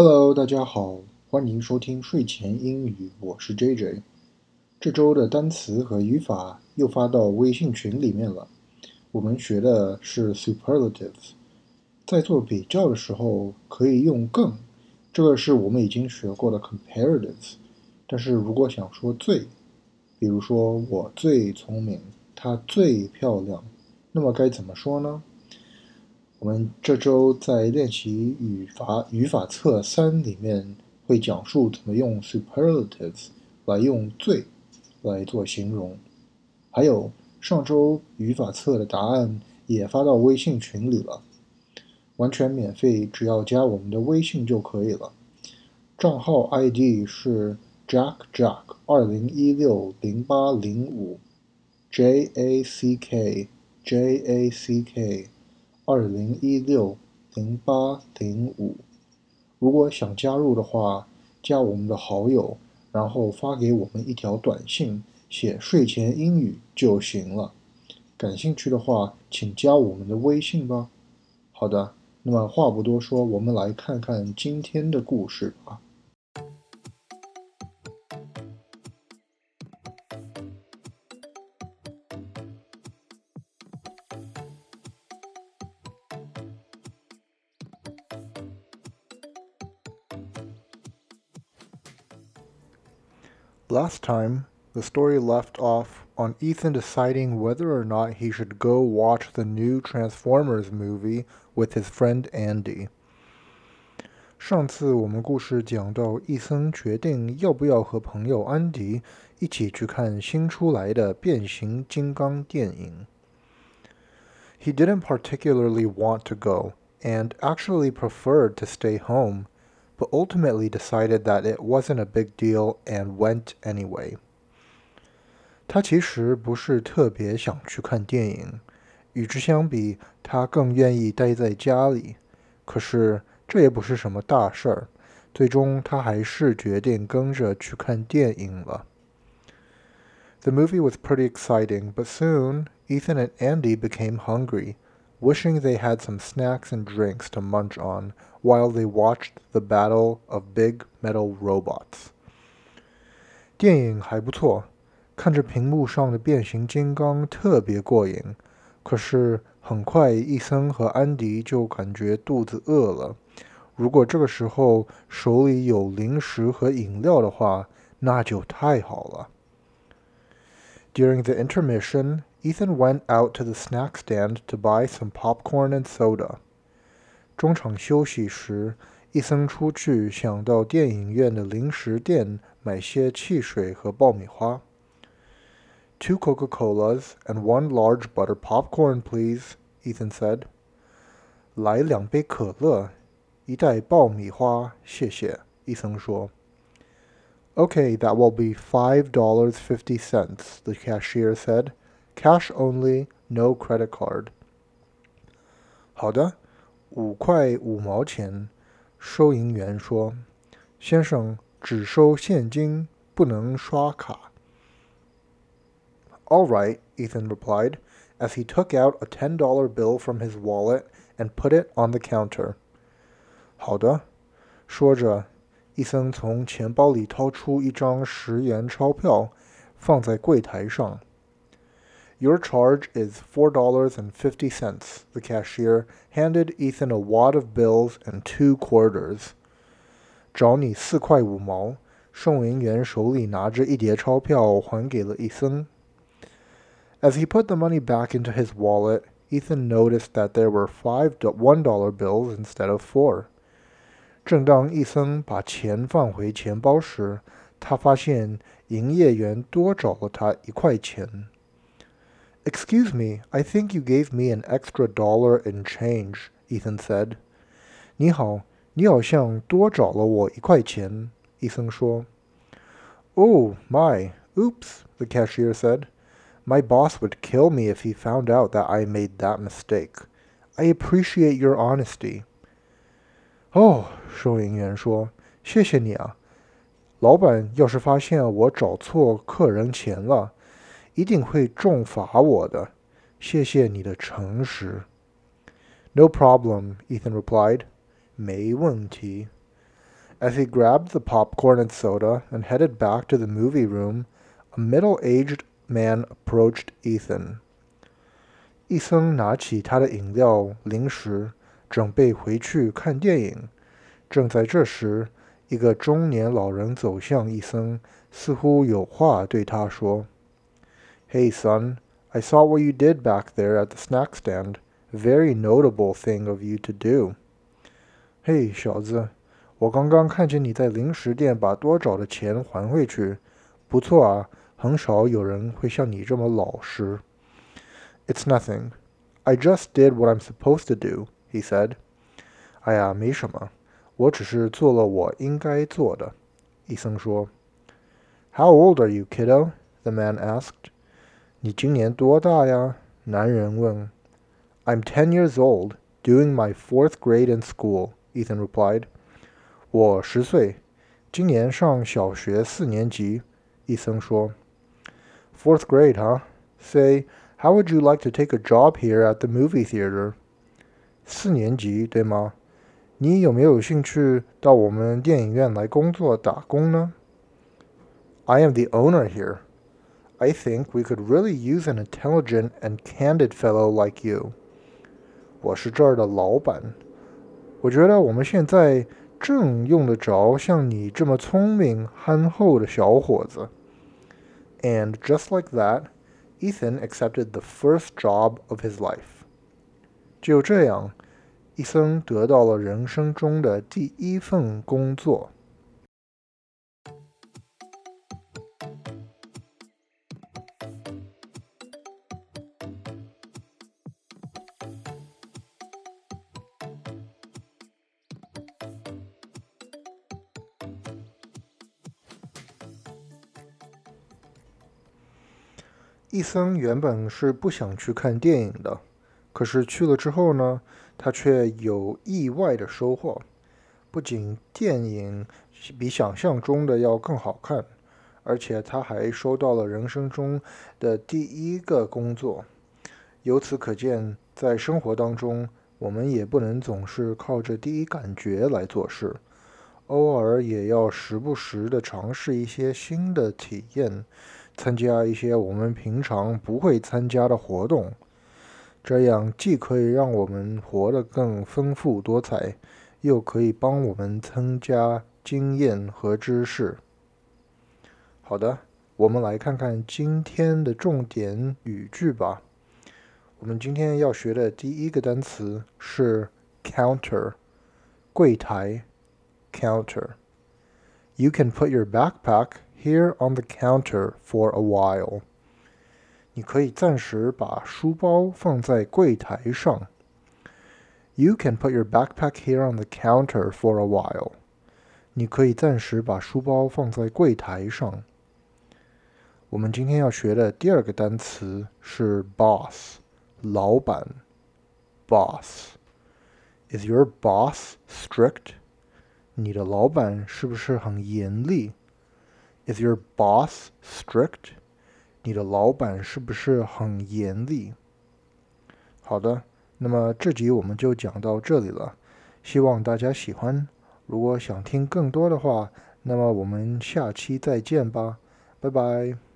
Hello，大家好，欢迎收听睡前英语，我是 JJ。这周的单词和语法又发到微信群里面了。我们学的是 superlatives，在做比较的时候可以用更，这个是我们已经学过的 comparatives。但是如果想说最，比如说我最聪明，她最漂亮，那么该怎么说呢？我们这周在练习语法语法册三里面会讲述怎么用 superlatives 来用最来做形容。还有上周语法册的答案也发到微信群里了，完全免费，只要加我们的微信就可以了。账号 ID 是 Jack Jack 二零一六零八零五 J A C K J A C K。二零一六零八零五，如果想加入的话，加我们的好友，然后发给我们一条短信，写睡前英语就行了。感兴趣的话，请加我们的微信吧。好的，那么话不多说，我们来看看今天的故事吧。Last time, the story left off on Ethan deciding whether or not he should go watch the new Transformers movie with his friend Andy. 上次我们故事讲到，伊森决定要不要和朋友安迪一起去看新出来的变形金刚电影。He didn't particularly want to go, and actually preferred to stay home but ultimately decided that it wasn't a big deal and went anyway. 他其实不是特别想去看电影，与之相比，他更愿意待在家里。可是这也不是什么大事儿，最终他还是决定跟着去看电影了。The movie was pretty exciting, but soon Ethan and Andy became hungry wishing they had some snacks and drinks to munch on while they watched the battle of big metal robots. 电影还不错，看着屏幕上的变形金刚特别过瘾。可是很快，伊森和安迪就感觉肚子饿了。如果这个时候手里有零食和饮料的话，那就太好了。During the intermission, Ethan went out to the snack stand to buy some popcorn and soda. 中场休息时，伊森出去想到电影院的零食店买些汽水和爆米花。Two Coca-Colas and one large butter popcorn, please, Ethan said. 来两杯可乐，一袋爆米花，谢谢。伊森说。Okay, that will be five dollars fifty cents, the cashier said. Cash only, no credit card. 好的， 五块五毛钱。收银员说：“先生，只收现金，不能刷卡。” All right, Ethan replied, as he took out a ten-dollar bill from his wallet and put it on the counter. 好的，说着，伊森从钱包里掏出一张十元钞票，放在柜台上。your charge is $4.50. The cashier handed Ethan a wad of bills and two quarters. 找你四块五毛。收银员手里拿着一叠钞票，还给了伊森。As he put the money back into his wallet, Ethan noticed that there were five one dollar bills instead of four. 正当伊森把钱放回钱包时，他发现营业员多找了他一块钱。 Excuse me, I think you gave me an extra dollar in change, Ethan said. 你好，你好像多找了我一块钱，伊森说。Oh my, oops, the cashier said. My boss would kill me if he found out that I made that mistake. I appreciate your honesty. Oh, 收银员说，谢谢你啊。老板要是发现我找错客人钱了，一定会重罚我的。谢谢你的诚实。No problem, Ethan replied. 没问题。 As he grabbed the popcorn and soda and headed back to the movie room, a middle-aged man approached Ethan. 医生拿起他的饮料、零食，准备回去看电影。正在这时，一个中年老人走向医生，似乎有话对他说 Hey, son, I saw what you did back there at the snack stand. Very notable thing of you to do. Hey, 小子，我刚刚看见你在零食店把多找的钱还回去，不错啊，很少有人会像你这么老实。It's nothing. I just did what I'm supposed to do, he said. 哎呀，没什么，我只是做了我应该做的。伊森说。How old are you, kiddo? the man asked. 你今年多大呀？男人问。I'm ten years old, doing my fourth grade in school, Ethan replied. 我十岁，今年上小学四年级，伊森说。Fourth grade, huh? Say, how would you like to take a job here at the movie theater? 四年级，对吗？你有没有兴趣到我们电影院来工作打工呢？I am the owner here, I think we could really use an intelligent and candid fellow like you. 我是这儿的老板。我觉得我们现在。正用得着像你这么聪明憨厚的小伙子。And just like that, Ethan accepted the first job of his life. 就这样，伊森得到了人生中的第一份工作。 伊森原本是不想去看电影的，可是去了之后呢，他却有意外的收获。不仅电影比想象中的要更好看，而且他还收到了人生中的第一个工作。由此可见，在生活当中，我们也不能总是靠着第一感觉来做事，偶尔也要时不时的尝试一些新的体验。参加一些我们平常不会参加的活动，这样既可以让我们活得更丰富多彩，又可以帮我们增加经验和知识。好的，我们来看看今天的重点语句吧。我们今天要学的第一个单词是 counter，柜台，counter。You can put your backpack. here on the counter for a while. 你可以暂时把书包放在柜台上。You can put your backpack here on the counter for a while. 你可以暂时把书包放在柜台上。我们今天要学的第二个单词是 boss，老板。boss。Is your boss strict？ 你的老板是不是很严厉？is your boss strict？你的老板是不是很严厉？好的，那么这集我们就讲到这里了，希望大家喜欢。如果想听更多的话，那么我们下期再见吧，拜拜。